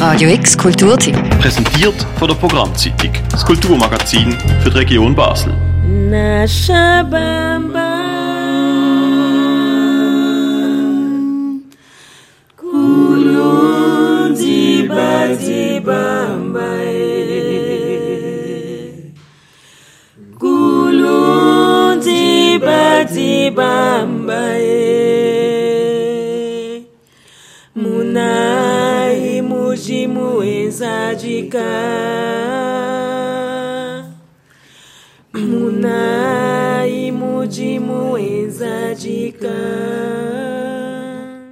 Radio X Kulturtipp. Präsentiert von der Programmzeitung, das Kulturmagazin für die Region Basel. Munai mujimu enzajika Munai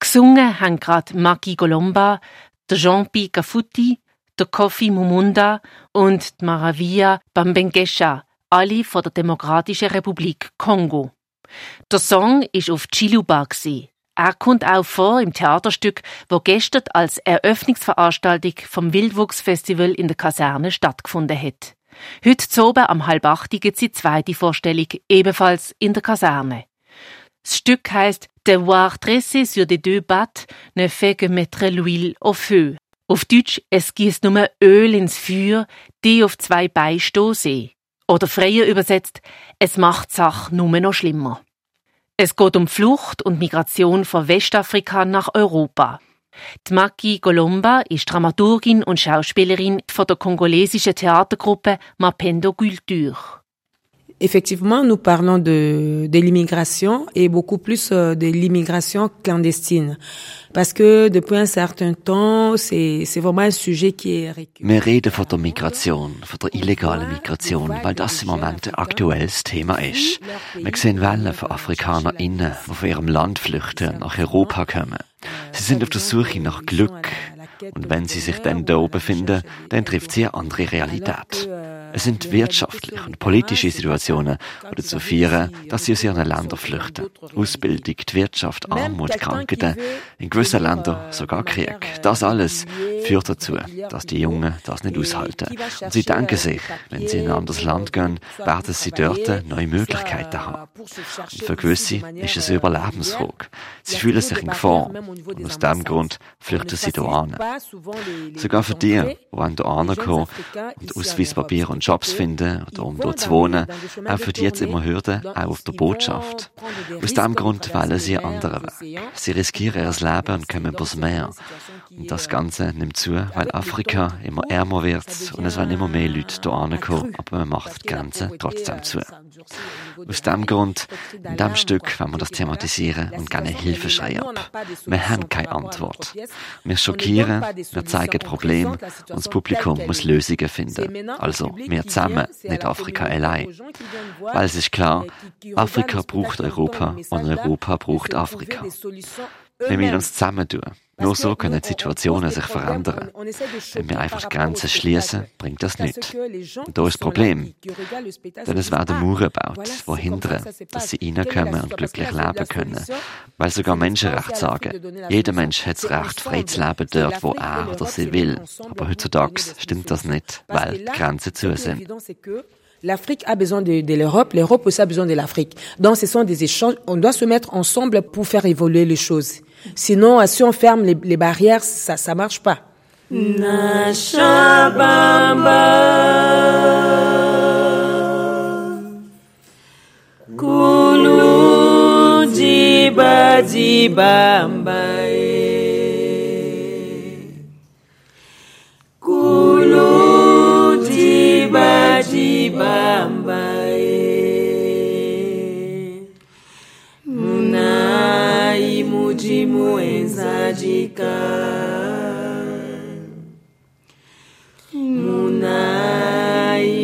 Gesungen haben gerade Maki Golomba, der Jean-Pi Gafuti, der Kofi Mumunda und die Maravia Bambengesha, alle von der Demokratischen Republik Kongo. Der Song ist auf Chiluba. Gewesen. Er kommt auch vor im Theaterstück, wo gestern als Eröffnungsveranstaltung vom Wildwuchsfestival in der Kaserne stattgefunden hat. Heute oben am halb acht gibt die zweite Vorstellung, ebenfalls in der Kaserne. Das Stück heißt Devoir dresser sur des deux battes ne fait que mettre l'huile au feu. Auf Deutsch, es gießt nur Öl ins Feuer, die auf zwei Beine stehen. Oder freier übersetzt, es macht Sache nur noch schlimmer. Es geht um Flucht und Migration von Westafrika nach Europa. Die Maki Golomba ist Dramaturgin und Schauspielerin von der kongolesischen Theatergruppe Mapendo Culture. Effectivement, nous parlons de, de l'immigration et beaucoup plus euh, de l'immigration clandestine. Parce que depuis un certain temps, c'est, c'est vraiment un sujet qui est récurrent. Wir reden von der Migration, von der illegalen Migration, weil das im Moment ein aktuelles Thema ist. Wir sehen Wellen von AfrikanerInnen, die von ihrem Land flüchten nach Europa kommen. Sie sind auf der Suche nach Glück. Und wenn sie sich dann da oben finden, dann trifft sie eine andere Realität. Es sind wirtschaftliche und politische Situationen, die dazu führen, dass sie aus ihren Ländern flüchten. Ausbildung, die Wirtschaft, Armut, Krankheiten, in gewissen Ländern sogar Krieg. Das alles führt dazu, dass die Jungen das nicht aushalten. Und sie denken sich, wenn sie in ein anderes Land gehen, werden sie dort neue Möglichkeiten haben. Und für gewisse ist es eine Überlebensfrage. Sie fühlen sich in Gefahr und aus diesem Grund flüchten sie hier an. Sogar für die, die an hier ankommen und Ausweispapier und Jobs finden oder um dort zu wohnen, auch für die jetzt immer Hürden, auch auf der Botschaft. Aus diesem Grund wählen sie einen anderen Weg. Sie riskieren ihr Leben und kommen übers Meer. Und das Ganze nimmt zu, weil Afrika immer ärmer wird und es werden immer mehr Leute hier ankommen, aber man macht die Grenzen trotzdem zu. Aus diesem Grund, in diesem Stück wollen wir das thematisieren und gerne Hilfeschrei ab. Wir haben keine Antwort. Wir schockieren, wir zeigen Probleme und das Publikum muss Lösungen finden. Also, wir zusammen, nicht Afrika allein. Weil es ist klar, Afrika braucht Europa und Europa braucht Afrika. Wir müssen uns zusammentun. Nur so können Situationen sich verändern. Wenn wir einfach Grenzen schließen, bringt das nichts. Und da ist das Problem. Denn es werden Mauern gebaut, die hindern, dass sie reinkommen und glücklich leben können. Weil sogar Menschenrechte sagen, jeder Mensch hat das Recht, frei zu leben dort, wo er oder sie will. Aber heutzutage stimmt das nicht, weil die Grenzen zu sind. L'Afrique a besoin de, de l'Europe, l'Europe aussi a besoin de l'Afrique. Donc ce sont des échanges, on doit se mettre ensemble pour faire évoluer les choses. Sinon, si on ferme les, les barrières, ça ça marche pas. Munai mujimu enzajika Munai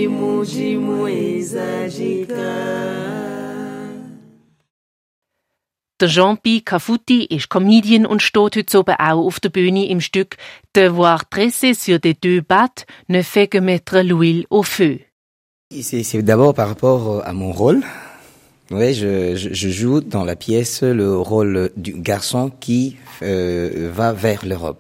mujimu enzajika Der Jean-Pi Cafuti ist Comedian und steht heute oben auch auf der Bühne im Stück Devoir dresser sur des deux battes ne fait que mettre l'huile au feu. C'est c'est d'abord par rapport à mon rôle. Je, je, je joue dans la pièce le rôle du garçon qui euh, va vers l'Europe.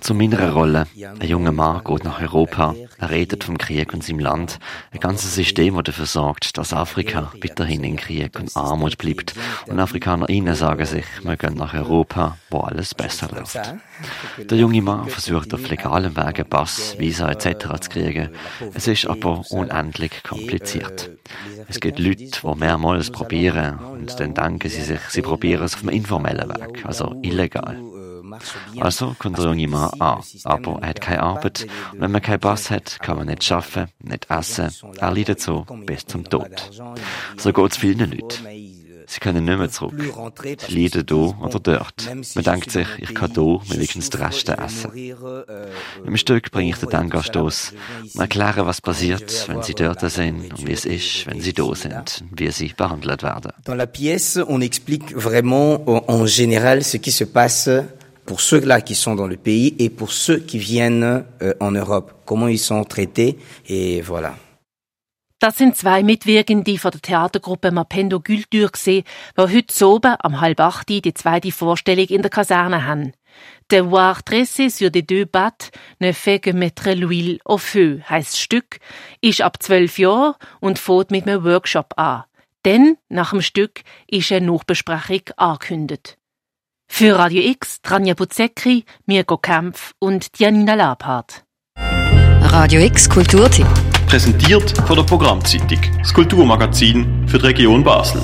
Zu meiner Rolle. Ein junger Mann geht nach Europa. Er redet vom Krieg und seinem Land. Ein ganzes System, das dafür sorgt, dass Afrika weiterhin in Krieg und Armut bleibt. Und AfrikanerInnen sagen sich, wir gehen nach Europa, wo alles besser läuft. Der junge Mann versucht auf legalem Wege Pass, Visa etc. zu kriegen. Es ist aber unendlich kompliziert. Es gibt Leute, die mehrmals probieren und dann denken sie sich, sie probieren es auf einem informellen Weg, also illegal. Also junge Mann an, aber er hat keine Arbeit. Und wenn man keinen Pass hat, kann man nicht arbeiten, nicht essen. Er leidet so bis zum Tod. So geht es vielen Leuten. Sie können nicht mehr zurück. Sie leiden hier oder dort. Man denkt sich, ich kann hier wenigstens die Reste essen. Im Stück bringe ich den Denkanstoß und erkläre, was passiert, wenn sie dort sind und wie es ist, wenn sie da sind und wie sie behandelt werden. Dans la pièce, on explique vraiment en général ce qui se passe pour ceux-là qui sont dans le pays et pour ceux qui viennent euh, en Europe, comment ils sont traités et voilà. Das sind zwei Mitwirkende von der Theatergruppe Mapendo Gültür die heute oben am halb acht die zweite Vorstellung in der Kaserne haben. Devoir dresser sur des deux battes ne fait que mettre l'huile au feu, heisst Stück, ist ab zwölf Jahren und fährt mit einem Workshop an. Denn, nach dem Stück, ist eine Nachbesprechung angekündigt. Für Radio X, Tranja Buzekri, Mirko Kempf und Janina Labhardt. Radio X Kulturtipp. Präsentiert von der Programmzeitung, das Kulturmagazin für die Region Basel.